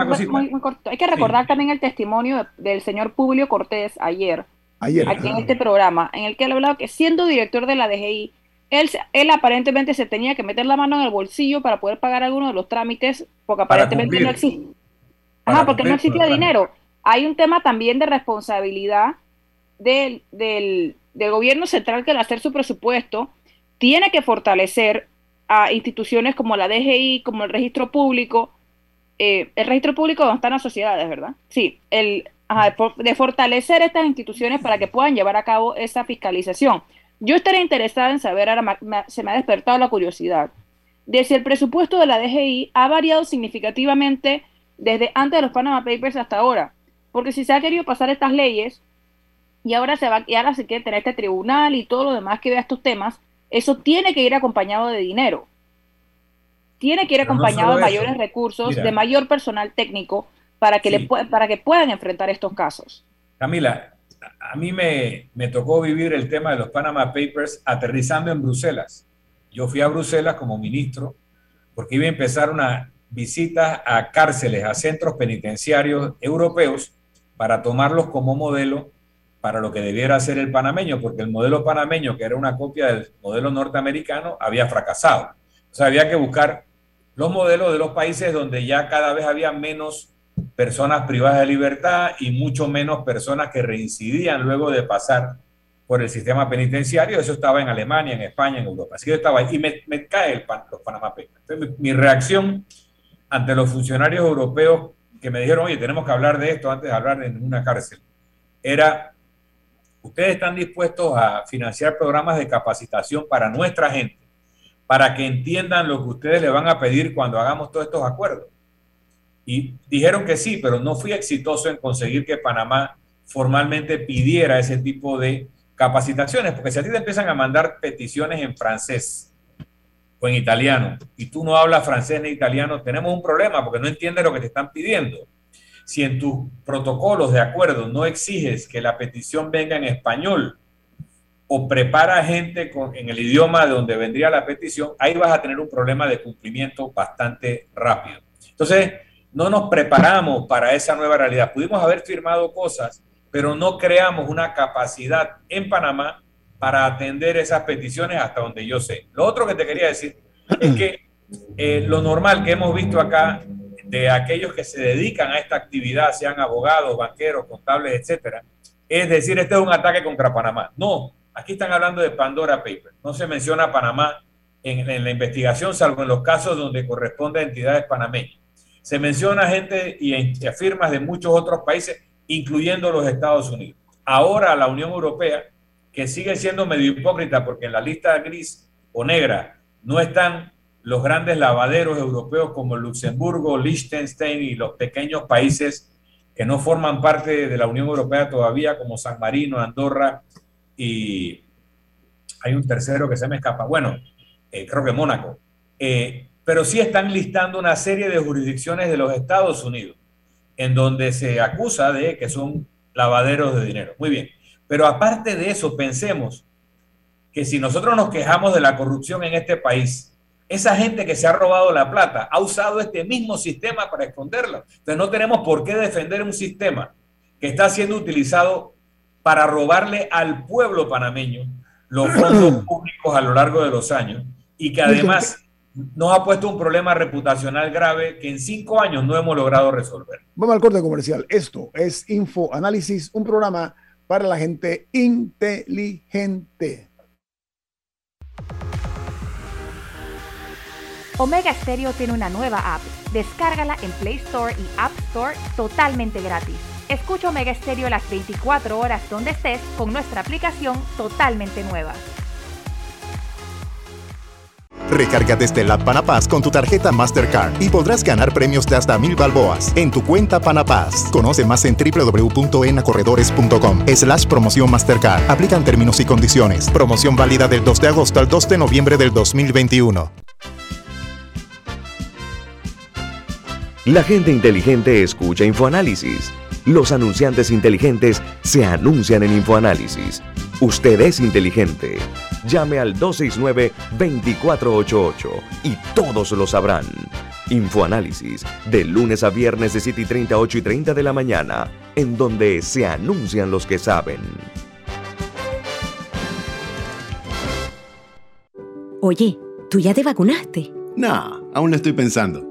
hay que recordar también el testimonio del señor Publio Cortés ayer, ayer. aquí en este programa, en el que él hablado que siendo director de la DGI, él, él aparentemente se tenía que meter la mano en el bolsillo para poder pagar algunos de los trámites, porque aparentemente no existe. Ajá, porque no existía dinero. Hay un tema también de responsabilidad del, del, gobierno central que al hacer su presupuesto tiene que fortalecer a instituciones como la DGI, como el registro público, eh, el registro público donde están las sociedades, ¿verdad? Sí, el, de fortalecer estas instituciones para que puedan llevar a cabo esa fiscalización. Yo estaría interesada en saber, ahora se me ha despertado la curiosidad, de si el presupuesto de la DGI ha variado significativamente desde antes de los Panama Papers hasta ahora. Porque si se ha querido pasar estas leyes y ahora se va y ahora se quiere tener este tribunal y todo lo demás que vea estos temas, eso tiene que ir acompañado de dinero. Tiene que ir acompañado de mayores recursos, de mayor personal técnico para que, le, para que puedan enfrentar estos casos. Camila, a mí me, tocó vivir el tema de los Panama Papers aterrizando en Bruselas. Yo fui a Bruselas como ministro porque iba a empezar una visita a cárceles, a centros penitenciarios europeos para tomarlos como modelo para lo que debiera ser el panameño, porque el modelo panameño, que era una copia del modelo norteamericano, había fracasado. O sea, había que buscar los modelos de los países donde ya cada vez había menos personas privadas de libertad y mucho menos personas que reincidían luego de pasar por el sistema penitenciario. Eso estaba en Alemania, en España, en Europa. Así que estaba ahí. Y me, cae el pan, los Panamá Papers. mi, reacción ante los funcionarios europeos que me dijeron, oye, tenemos que hablar de esto antes de hablar en una cárcel, era, ustedes están dispuestos a financiar programas de capacitación para nuestra gente, para que entiendan lo que ustedes le van a pedir cuando hagamos todos estos acuerdos. Y dijeron que sí, pero no fui exitoso en conseguir que Panamá formalmente pidiera ese tipo de capacitaciones, porque si a ti te empiezan a mandar peticiones en francés o en italiano y tú no hablas francés ni italiano, tenemos un problema porque no entiendes lo que te están pidiendo. Si en tus protocolos de acuerdo no exiges que la petición venga en español o prepara gente con, en el idioma de donde vendría la petición, ahí vas a tener un problema de cumplimiento bastante rápido. Entonces, no nos preparamos para esa nueva realidad. Pudimos haber firmado cosas, pero no creamos una capacidad en Panamá para atender esas peticiones hasta donde yo sé. Lo otro que te quería decir es que eh, lo normal que hemos visto acá de aquellos que se dedican a esta actividad, sean abogados, banqueros, contables, etcétera, es decir, este es un ataque contra Panamá. No, aquí están hablando de Pandora Papers. No se menciona Panamá en la investigación, salvo en los casos donde corresponde a entidades panameñas. Se menciona gente y firmas de muchos otros países, incluyendo los Estados Unidos. Ahora la Unión Europea, que sigue siendo medio hipócrita porque en la lista gris o negra no están los grandes lavaderos europeos como Luxemburgo, Liechtenstein y los pequeños países que no forman parte de la Unión Europea todavía, como San Marino, Andorra y hay un tercero que se me escapa. Bueno, eh, creo que Mónaco. Eh, pero sí están listando una serie de jurisdicciones de los Estados Unidos en donde se acusa de que son lavaderos de dinero. Muy bien, pero aparte de eso, pensemos que si nosotros nos quejamos de la corrupción en este país, esa gente que se ha robado la plata ha usado este mismo sistema para esconderla. Entonces no tenemos por qué defender un sistema que está siendo utilizado para robarle al pueblo panameño los fondos públicos a lo largo de los años y que además nos ha puesto un problema reputacional grave que en cinco años no hemos logrado resolver. Vamos al corte comercial. Esto es Info Análisis, un programa para la gente inteligente. Omega Stereo tiene una nueva app. Descárgala en Play Store y App Store totalmente gratis. Escucha Omega Stereo las 24 horas donde estés con nuestra aplicación totalmente nueva. Recarga desde la Panapaz con tu tarjeta Mastercard y podrás ganar premios de hasta mil balboas en tu cuenta Panapaz. Conoce más en www.enacorredores.com slash promoción Mastercard. Aplican términos y condiciones. Promoción válida del 2 de agosto al 2 de noviembre del 2021. La gente inteligente escucha InfoAnálisis. Los anunciantes inteligentes se anuncian en InfoAnálisis. Usted es inteligente. Llame al 269-2488 y todos lo sabrán. Infoanálisis, de lunes a viernes de 7 y 30, 8 y 30 de la mañana, en donde se anuncian los que saben. Oye, ¿tú ya te vacunaste? No, aún lo estoy pensando.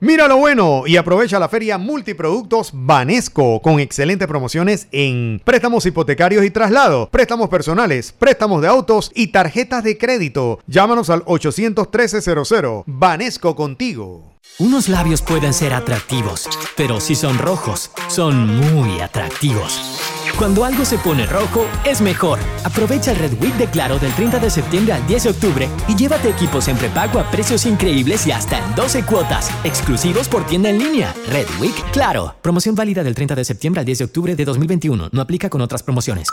Mira lo bueno y aprovecha la feria multiproductos Banesco con excelentes promociones en préstamos hipotecarios y traslado, préstamos personales, préstamos de autos y tarjetas de crédito. Llámanos al 813-00. Banesco contigo. Unos labios pueden ser atractivos, pero si son rojos, son muy atractivos. Cuando algo se pone rojo, es mejor. Aprovecha el Red Week de Claro del 30 de septiembre al 10 de octubre y llévate equipos en prepago a precios increíbles y hasta en 12 cuotas, exclusivos por tienda en línea. Red Week Claro. Promoción válida del 30 de septiembre al 10 de octubre de 2021. No aplica con otras promociones.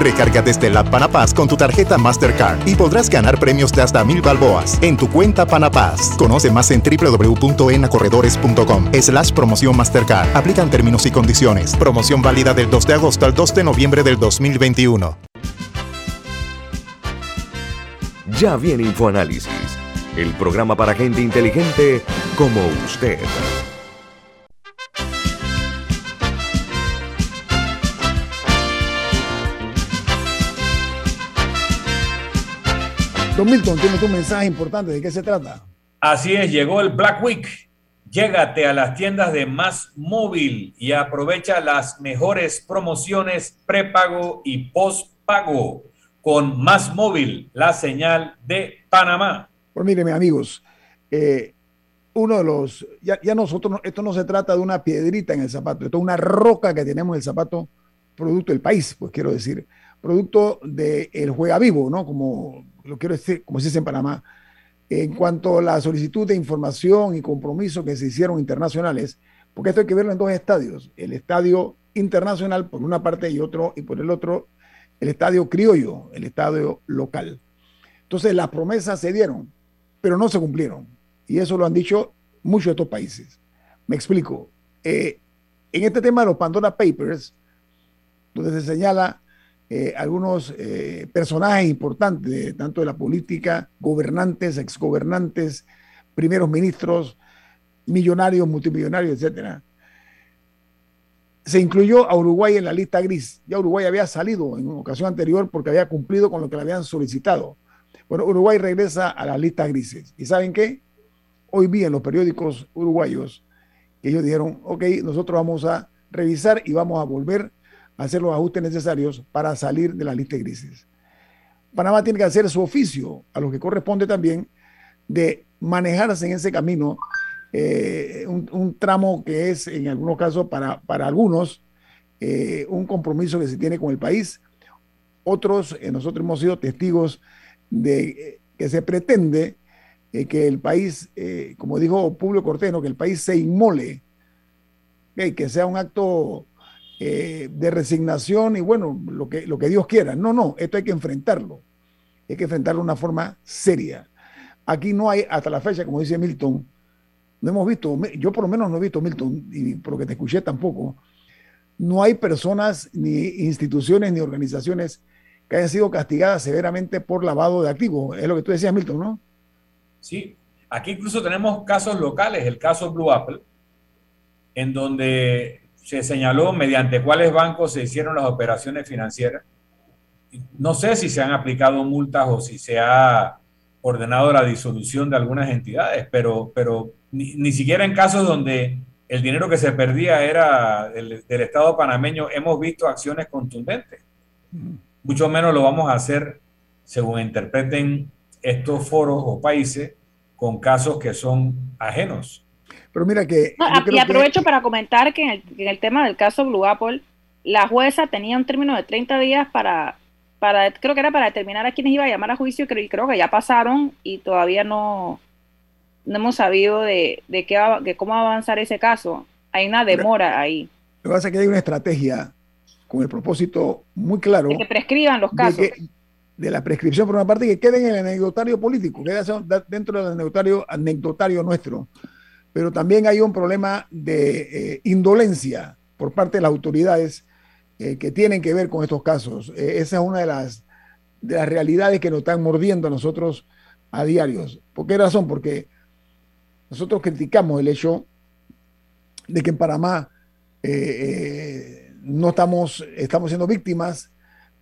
Recarga desde la Panapaz con tu tarjeta Mastercard y podrás ganar premios de hasta mil balboas en tu cuenta Panapaz. Conoce más en www.enacorredores.com slash promoción Mastercard. Aplican términos y condiciones. Promoción válida del 2 de agosto al 2 de noviembre del 2021. Ya viene InfoAnálisis, el programa para gente inteligente como usted. Milton, tiene un mensaje importante. ¿De qué se trata? Así es, llegó el Black Week. Llégate a las tiendas de Más Móvil y aprovecha las mejores promociones prepago y postpago con Más Móvil, la señal de Panamá. Pues mire, amigos, eh, uno de los, ya, ya, nosotros, esto no se trata de una piedrita en el zapato, esto es una roca que tenemos en el zapato, producto del país, pues quiero decir, producto del juega vivo, ¿no? Como lo quiero decir, como se dice en Panamá, en cuanto a la solicitud de información y compromiso que se hicieron internacionales, porque esto hay que verlo en dos estadios, el estadio internacional por una parte y otro, y por el otro, el estadio criollo, el estadio local. Entonces las promesas se dieron, pero no se cumplieron. Y eso lo han dicho muchos de estos países. Me explico. Eh, en este tema de los Pandora Papers, donde se señala eh, algunos eh, personajes importantes, tanto de la política, gobernantes, exgobernantes, primeros ministros, millonarios, multimillonarios, etcétera. Se incluyó a Uruguay en la lista gris. Ya Uruguay había salido en una ocasión anterior porque había cumplido con lo que le habían solicitado. Bueno, Uruguay regresa a las listas grises. ¿Y saben qué? Hoy vi en los periódicos uruguayos que ellos dijeron, ok, nosotros vamos a revisar y vamos a volver hacer los ajustes necesarios para salir de la lista de crisis. Panamá tiene que hacer su oficio, a lo que corresponde también de manejarse en ese camino, eh, un, tramo que es en algunos casos para, para algunos eh, un compromiso que se tiene con el país. Otros, eh, nosotros hemos sido testigos de que se pretende que el país, como dijo Publio Corteno, que el país se inmole, que sea un acto eh, de resignación y bueno, lo que, lo que Dios quiera. No, no, esto hay que enfrentarlo. Hay que enfrentarlo de una forma seria. Aquí no hay, hasta la fecha, como dice Milton, no hemos visto, yo por lo menos no he visto, Milton, y por lo que te escuché tampoco, no hay personas, ni instituciones, ni organizaciones que hayan sido castigadas severamente por lavado de activos. Es lo que tú decías, Milton, ¿no? Sí, aquí incluso tenemos casos locales, el caso Blue Apple, en donde se señaló mediante cuáles bancos se hicieron las operaciones financieras. No sé si se han aplicado multas o si se ha ordenado la disolución de algunas entidades, pero, pero ni, siquiera en casos donde el dinero que se perdía era del, del Estado panameño hemos visto acciones contundentes. Mucho menos lo vamos a hacer según interpreten estos foros o países con casos que son ajenos. Pero mira que... y aprovecho para comentar que en el, tema del caso Blue Apple, la jueza tenía un término de 30 días para, para creo que era para determinar a quiénes iba a llamar a juicio, y creo que ya pasaron y todavía no, no hemos sabido de, de, qué, de cómo avanzar ese caso. Hay una demora ahí. Lo que pasa es que hay una estrategia con el propósito muy claro. De que prescriban los casos de la prescripción por una parte que quede en el anecdotario político, quede dentro del anecdotario, anecdotario nuestro. Pero también hay un problema de eh, indolencia por parte de las autoridades eh, que tienen que ver con estos casos. Eh, esa es una de las, de las realidades que nos están mordiendo a nosotros a diarios. ¿Por qué razón? Porque nosotros criticamos el hecho de que en Panamá no estamos, estamos siendo víctimas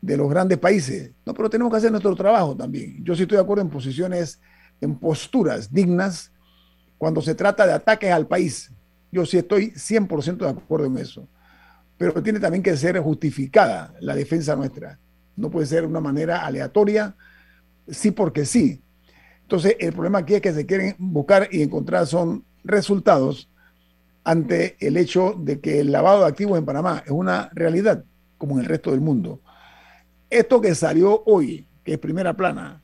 de los grandes países. No, pero tenemos que hacer nuestro trabajo también. Yo sí estoy de acuerdo en posiciones, en posturas dignas cuando se trata de ataques al país. Yo sí estoy 100% de acuerdo en eso. Pero tiene también que ser justificada la defensa nuestra. No puede ser una manera aleatoria, sí porque sí. Entonces, el problema aquí es que se quieren buscar y encontrar son resultados ante el hecho de que el lavado de activos en Panamá es una realidad, como en el resto del mundo. Esto que salió hoy, que es primera plana,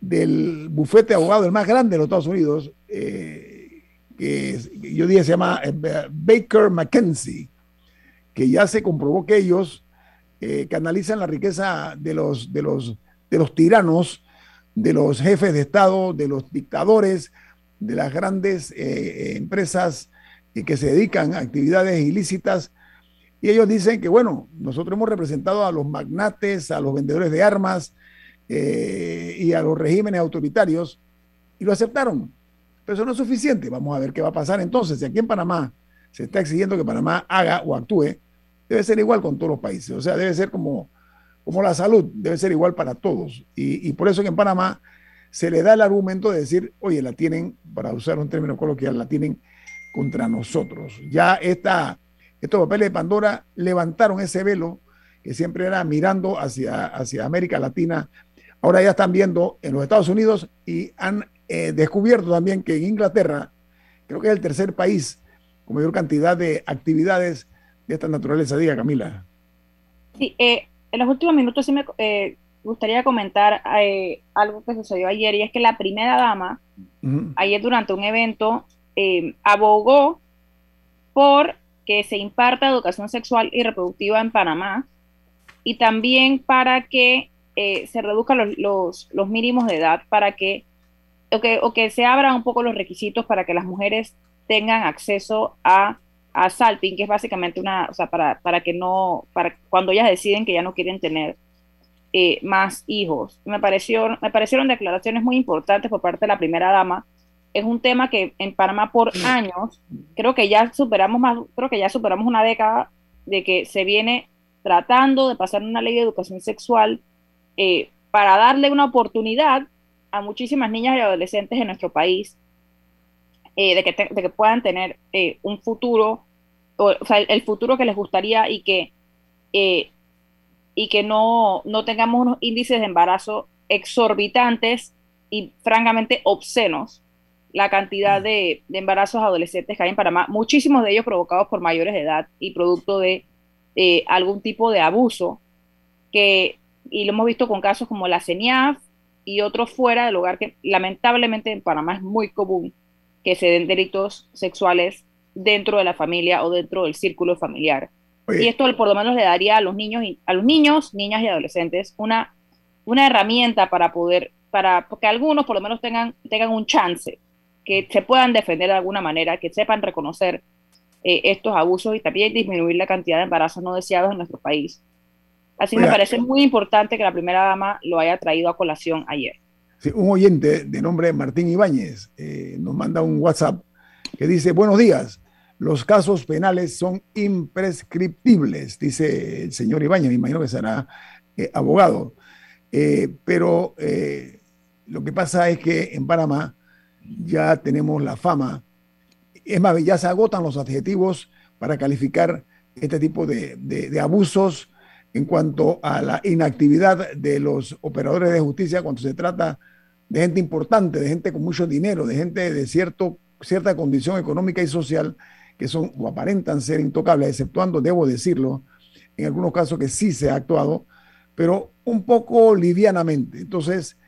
del bufete de el más grande de los Estados Unidos, eh, que yo diría se llama eh, Baker McKenzie, que ya se comprobó que ellos eh, canalizan la riqueza de los, de, los, de los tiranos, de los jefes de Estado, de los dictadores, de las grandes empresas que se dedican a actividades ilícitas. Y ellos dicen que, bueno, nosotros hemos representado a los magnates, a los vendedores de armas eh, y a los regímenes autoritarios y lo aceptaron. Pero eso no es suficiente. Vamos a ver qué va a pasar entonces. Si aquí en Panamá se está exigiendo que Panamá haga o actúe, debe ser igual con todos los países. O sea, debe ser como, como la salud, debe ser igual para todos. Y, y por eso que en Panamá se le da el argumento de decir, oye, la tienen, para usar un término coloquial, la tienen contra nosotros. Ya esta estos papeles de Pandora levantaron ese velo que siempre era mirando hacia, hacia América Latina. Ahora ya están viendo en los Estados Unidos y han eh, descubierto también que en Inglaterra, creo que es el tercer país con mayor cantidad de actividades de esta naturaleza. Diga, Camila. Sí, eh, en los últimos minutos sí me eh, gustaría comentar algo que sucedió ayer y es que la primera dama, ayer durante un evento, abogó por que se imparta educación sexual y reproductiva en Panamá y también para que eh, se reduzcan los, los, mínimos de edad para que o, que o que se abran un poco los requisitos para que las mujeres tengan acceso a, a salting, que es básicamente una, o sea, para, para que no, para cuando ellas deciden que ya no quieren tener eh, más hijos. Me, pareció, me parecieron declaraciones muy importantes por parte de la primera dama, es un tema que en Panamá por años, creo que ya superamos más, creo que ya superamos una década de que se viene tratando de pasar una ley de educación sexual eh, para darle una oportunidad a muchísimas niñas y adolescentes en nuestro país eh, de, que de, que puedan tener eh, un futuro, o, sea, el, futuro que les gustaría y que, y que no, no tengamos unos índices de embarazo exorbitantes y francamente obscenos la cantidad de, embarazos adolescentes que hay en Panamá, muchísimos de ellos provocados por mayores de edad y producto de eh, algún tipo de abuso, que, y lo hemos visto con casos como la CENIAF y otros fuera del hogar, que lamentablemente en Panamá es muy común que se den delitos sexuales dentro de la familia o dentro del círculo familiar. Y esto por lo menos le daría a los niños, a los niños, niñas y adolescentes una, una herramienta para poder, para que algunos por lo menos tengan, tengan un chance que se puedan defender de alguna manera, que sepan reconocer eh, estos abusos y también disminuir la cantidad de embarazos no deseados en nuestro país. Así me parece muy importante que la primera dama lo haya traído a colación ayer. un oyente de nombre Martín Ibáñez eh, nos manda un WhatsApp que dice, buenos días, los casos penales son imprescriptibles, dice el señor Ibañez, me imagino que será eh, abogado. Eh, pero lo que pasa es que en Panamá ya tenemos la fama, es más, ya se agotan los adjetivos para calificar este tipo de, de abusos en cuanto a la inactividad de los operadores de justicia cuando se trata de gente importante, de gente con mucho dinero, de gente de cierto, cierta condición económica y social que son o aparentan ser intocables, exceptuando, debo decirlo, en algunos casos que sí se ha actuado, pero un poco livianamente. Entonces,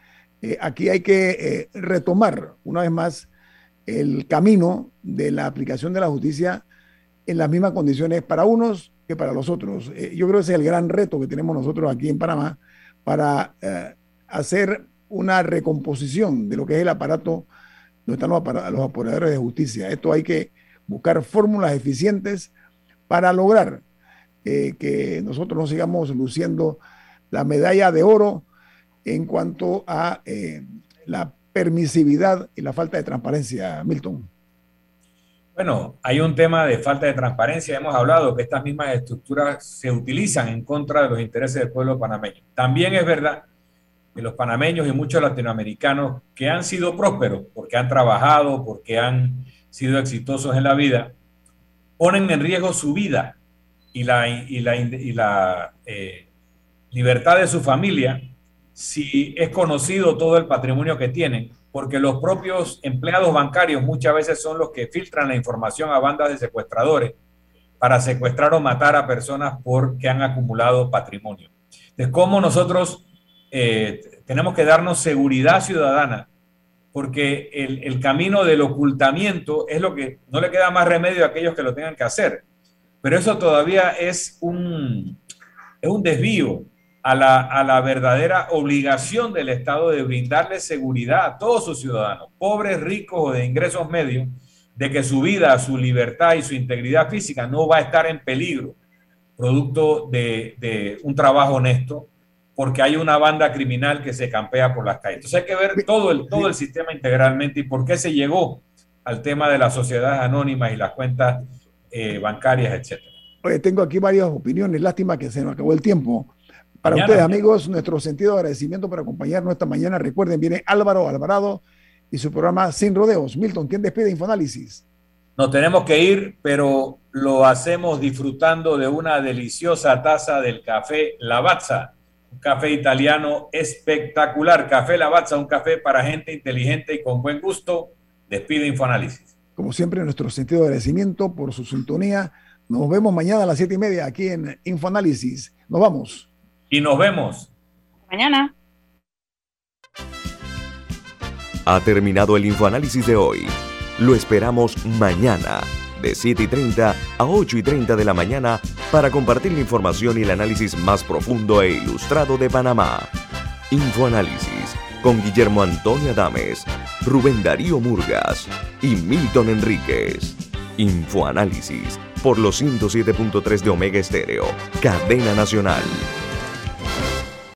eh, aquí hay que eh, retomar una vez más el camino de la aplicación de la justicia en las mismas condiciones para unos que para los otros. Eh, yo creo que ese es el gran reto que tenemos nosotros aquí en Panamá para hacer una recomposición de lo que es el aparato donde están los, los operadores de justicia. Esto hay que buscar fórmulas eficientes para lograr eh, que nosotros no sigamos luciendo la medalla de oro en cuanto a eh, la permisividad y la falta de transparencia, Milton. Bueno, hay un tema de falta de transparencia. Hemos hablado que estas mismas estructuras se utilizan en contra de los intereses del pueblo panameño. También es verdad que los panameños y muchos latinoamericanos que han sido prósperos porque han trabajado, porque han sido exitosos en la vida, ponen en riesgo su vida y la, y la, y la eh, libertad de su familia si es conocido todo el patrimonio que tienen, porque los propios empleados bancarios muchas veces son los que filtran la información a bandas de secuestradores para secuestrar o matar a personas porque han acumulado patrimonio. Entonces, ¿cómo nosotros eh, tenemos que darnos seguridad ciudadana porque el, camino del ocultamiento es lo que no le queda más remedio a aquellos que lo tengan que hacer. Pero eso todavía es un, es un desvío a la, a la verdadera obligación del Estado de brindarle seguridad a todos sus ciudadanos, pobres, ricos o de ingresos medios, de que su vida, su libertad y su integridad física no va a estar en peligro, producto de, de un trabajo honesto porque hay una banda criminal que se campea por las calles. Entonces hay que ver todo el, todo el sistema integralmente y por qué se llegó al tema de las sociedades anónimas y las cuentas eh, bancarias. Oye, tengo aquí varias opiniones, lástima que se nos acabó el tiempo. Para ustedes, amigos, nuestro sentido de agradecimiento por acompañarnos esta mañana. Recuerden, viene Álvaro Alvarado y su programa Sin Rodeos. Milton, ¿quién despide Infoanálisis? Nos tenemos que ir, pero lo hacemos disfrutando de una deliciosa taza del café Lavazza un café italiano espectacular. Café Lavazza, un café para gente inteligente y con buen gusto. Despide Infoanálisis. Como siempre, nuestro sentido de agradecimiento por su sintonía. Nos vemos mañana a las siete y media aquí en Infoanálisis. Nos vamos. Y nos vemos. Mañana. Ha terminado el Infoanálisis de hoy. Lo esperamos mañana de 7 y 30 a 8 y 30 de la mañana para compartir la información y el análisis más profundo e ilustrado de Panamá. Infoanálisis con Guillermo Antonio Adames, Rubén Darío Murgas y Milton Enríquez. Infoanálisis por los 107.3 de Omega Estéreo, cadena nacional.